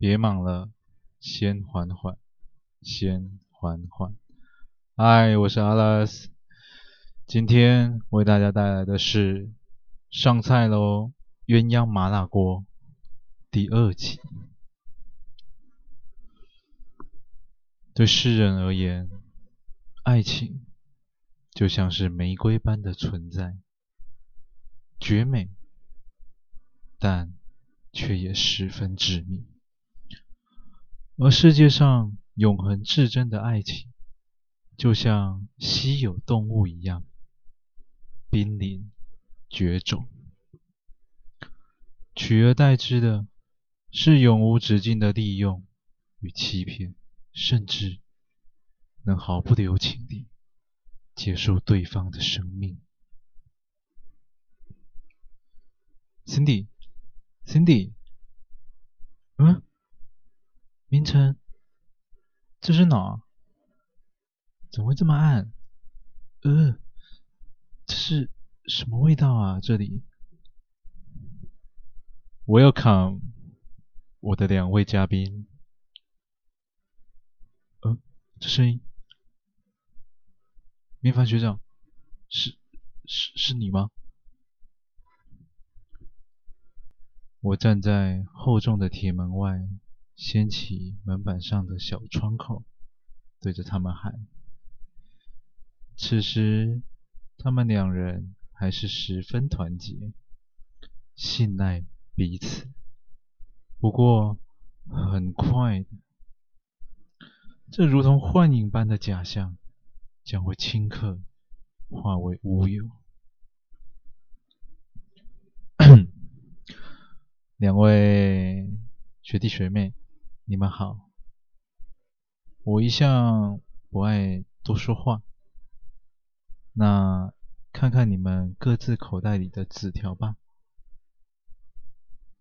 别忙了，先缓缓，先缓缓。嗨，我是阿拉斯，今天为大家带来的是上菜喽，鸳鸯麻辣锅第二集。对世人而言，爱情就像是玫瑰般的存在，绝美，但却也十分致命。而世界上永恒至真的爱情，就像稀有动物一样，濒临绝种，取而代之的是永无止境的利用与欺骗。甚至能毫不留情地结束对方的生命。Cindy，Cindy，嗯，明晨，这是哪？怎么会这么暗？呃，这是什么味道啊？这里？Welcome，我的两位嘉宾。这声音，明凡学长，是是是你吗？我站在厚重的铁门外，掀起门板上的小窗口，对着他们喊。此时，他们两人还是十分团结，信赖彼此。不过，很快。这如同幻影般的假象，将会顷刻化为乌有。两位学弟学妹，你们好。我一向不爱多说话，那看看你们各自口袋里的纸条吧。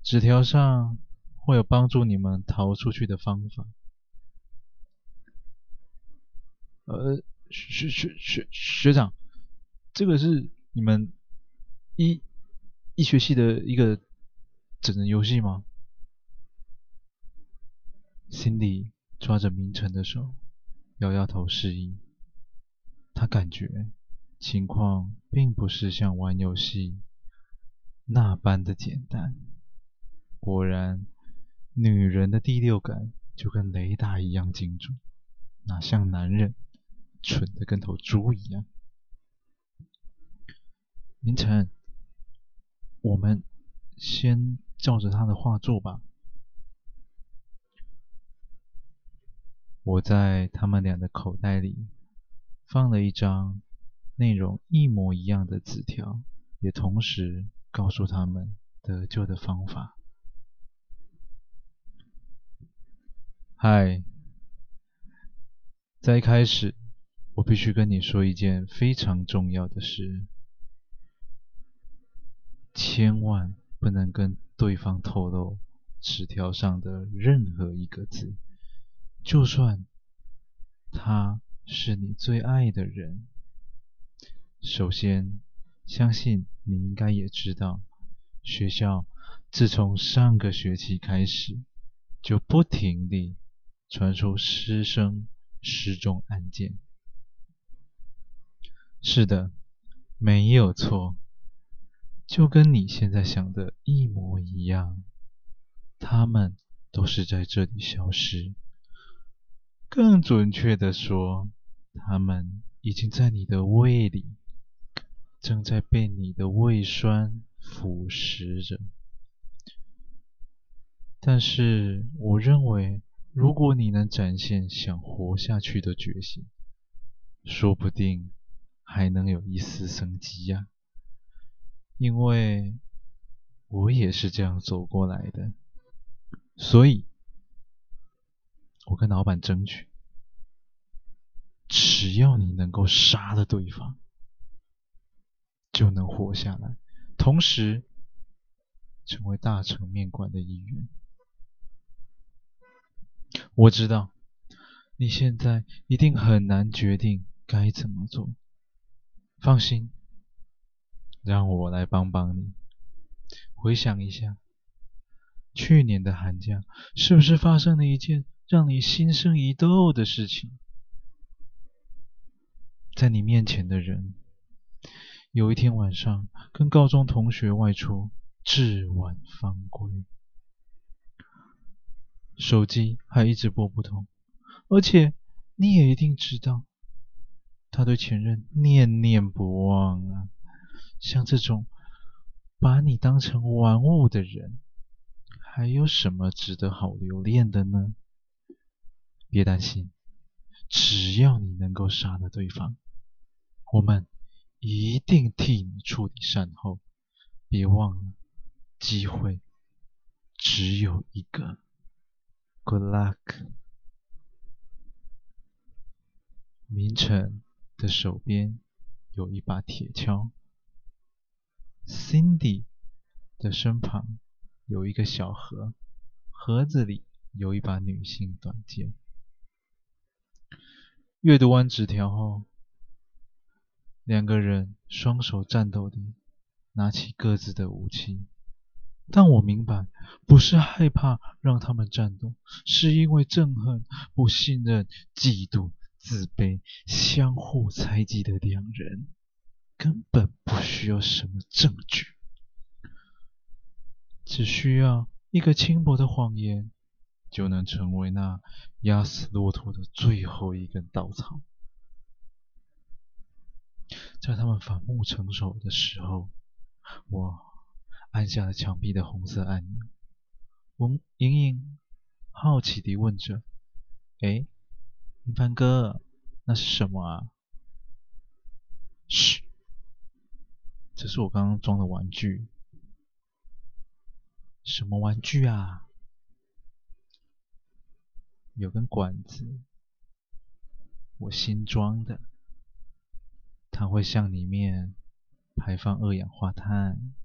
纸条上会有帮助你们逃出去的方法。呃，学学学学长，这个是你们医医学系的一个整人游戏吗心里抓着明晨的手，摇摇头示意。他感觉情况并不是像玩游戏那般的简单。果然，女人的第六感就跟雷达一样精准，哪像男人？蠢的跟头猪一样。明晨，我们先照着他的话做吧。我在他们俩的口袋里放了一张内容一模一样的纸条，也同时告诉他们得救的方法。嗨，在一开始。我必须跟你说一件非常重要的事，千万不能跟对方透露纸条上的任何一个字，就算他是你最爱的人。首先，相信你应该也知道，学校自从上个学期开始，就不停地传出师生失踪案件。是的，没有错，就跟你现在想的一模一样。他们都是在这里消失。更准确的说，他们已经在你的胃里，正在被你的胃酸腐蚀着。但是，我认为，如果你能展现想活下去的决心，说不定。还能有一丝生机呀，因为我也是这样走过来的，所以，我跟老板争取，只要你能够杀了对方，就能活下来，同时成为大成面馆的一员。我知道你现在一定很难决定该怎么做。放心，让我来帮帮你。回想一下，去年的寒假是不是发生了一件让你心生疑窦的事情？在你面前的人，有一天晚上跟高中同学外出，至晚方归，手机还一直拨不通，而且你也一定知道，他对前任念念不忘啊。像这种把你当成玩物的人，还有什么值得好留恋的呢？别担心，只要你能够杀了对方。我们一定替你处理善后，别忘了，机会只有一个。Good luck。明晨的手边有一把铁锹，Cindy 的身旁有一个小盒，盒子里有一把女性短剑。阅读完纸条后。两个人双手颤抖地拿起各自的武器，但我明白，不是害怕让他们战斗，是因为憎恨、不信任、嫉妒、自卑、相互猜忌的两人，根本不需要什么证据，只需要一个轻薄的谎言，就能成为那压死骆驼的最后一根稻草。在他们反目成仇的时候，我按下了墙壁的红色按钮。我隐隐好奇地问着：“哎，明凡哥，那是什么啊？”“嘘，这是我刚刚装的玩具。”“什么玩具啊？”“有根管子，我新装的。”它会向里面排放二氧化碳。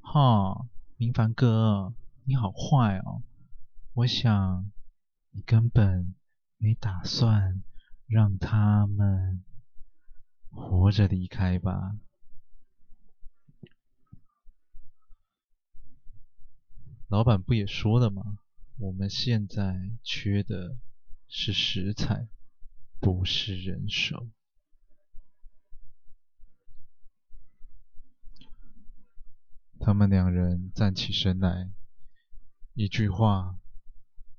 哈，明凡哥，你好坏哦！我想你根本没打算让他们活着离开吧？老板不也说了吗？我们现在缺的是食材，不是人手。他们两人站起身来，一句话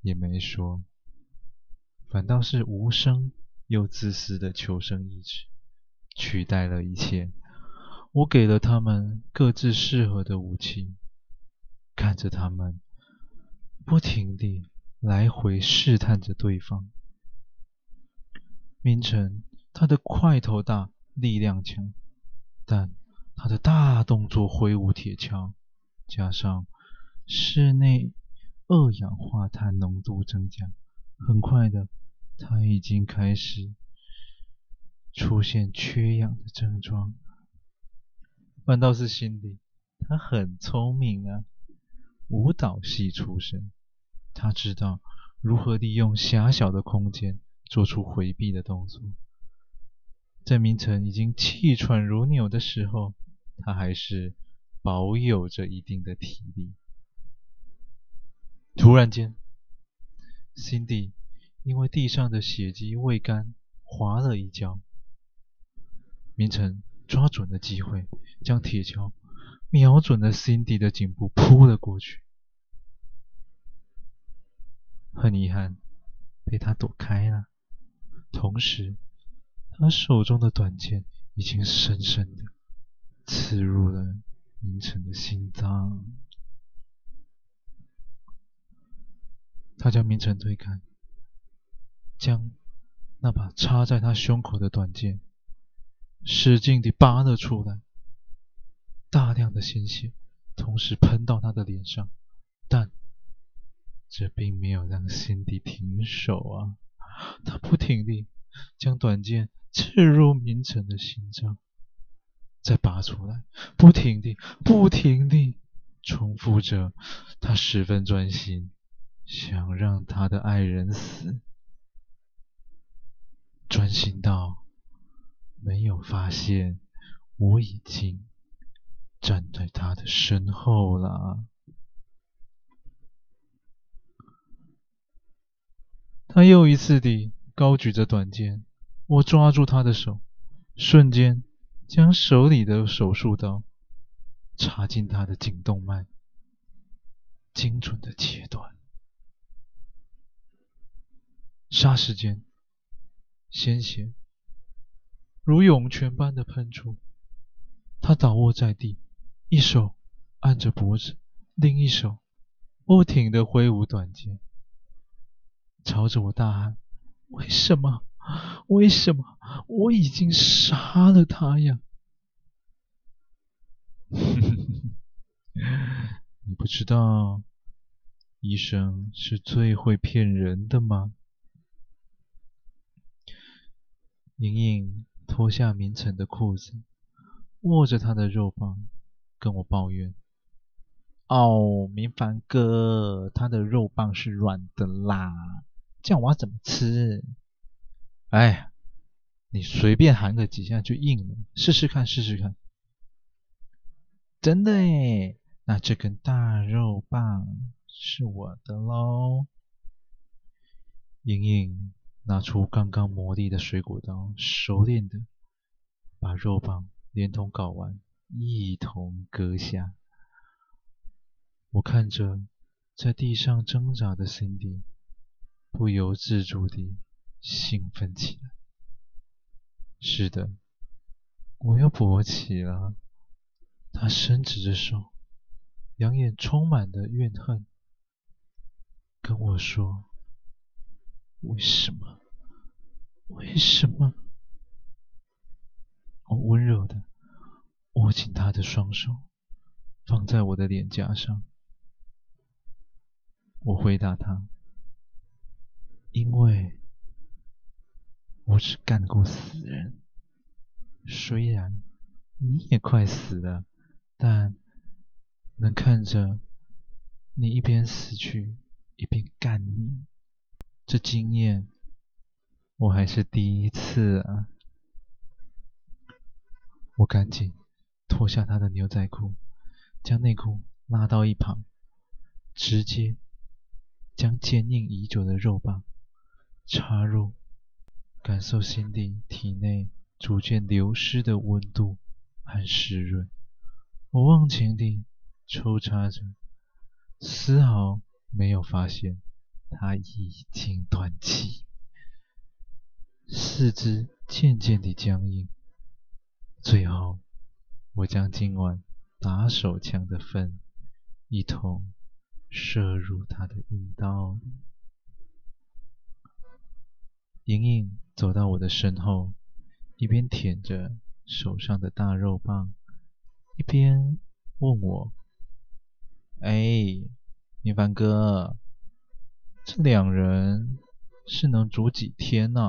也没说，反倒是无声又自私的求生意志取代了一切。我给了他们各自适合的武器，看着他们不停地来回试探着对方。明晨，他的块头大，力量强，但……他的大动作挥舞铁锹，加上室内二氧化碳浓度增加，很快的，他已经开始出现缺氧的症状。反倒是辛迪，他很聪明啊，舞蹈系出身，他知道如何利用狭小的空间做出回避的动作。在明晨已经气喘如牛的时候。他还是保有着一定的体力。突然间，Cindy 因为地上的血迹未干，滑了一跤。明晨抓准了机会，将铁锹瞄准了 Cindy 的颈部，扑了过去。很遗憾，被他躲开了。同时，他手中的短剑已经深深的。刺入了明晨的心脏，他将明晨推开，将那把插在他胸口的短剑使劲地拔了出来，大量的鲜血同时喷到他的脸上，但这并没有让辛迪停手啊！他不停地将短剑刺入明晨的心脏。再拔出来，不停地、不停地重复着。他十分专心，想让他的爱人死，专心到没有发现我已经站在他的身后啦。他又一次地高举着短剑，我抓住他的手，瞬间将手里的手术刀插进他的颈动脉。精准的切断。霎时间，鲜血如涌泉般的喷出，他倒卧在地。一手按着脖子，另一手不停地挥舞短剑。朝着我大喊：“为什么？为什么？我已经杀了他呀！” 你不知道，医生是最会骗人的吗？莹莹脱下明成的裤子，握着他的肉棒，跟我抱怨：“哦，明凡哥，他的肉棒是软的啦。”这样我要怎么吃？哎，你随便含个几下就硬了，试试看，试试看。真的诶，那这根大肉棒是我的喽。莹莹拿出刚刚磨利的水果刀，熟练的把肉棒连同睾丸一同割下。我看着在地上挣扎的 Cindy。不由自主地兴奋起来。是的，我要勃起了。他伸直着手，两眼充满了怨恨，跟我说：“为什么？为什么？”我温柔的握紧他的双手，放在我的脸颊上。我回答他。因为我只干过死人，虽然你也快死了，但能看着你一边死去一边干你，这经验我还是第一次啊！我赶紧脱下他的牛仔裤，将内裤拉到一旁，直接将坚硬已久的肉棒。插入，感受心底体内逐渐流失的温度和湿润。我忘情地抽插着，丝毫没有发现他已经断气，四肢渐渐地僵硬。最后，我将今晚打手枪的粪一同射入他的阴道里。莹莹走到我的身后，一边舔着手上的大肉棒，一边问我：“哎，明凡哥，这两人是能煮几天呢？”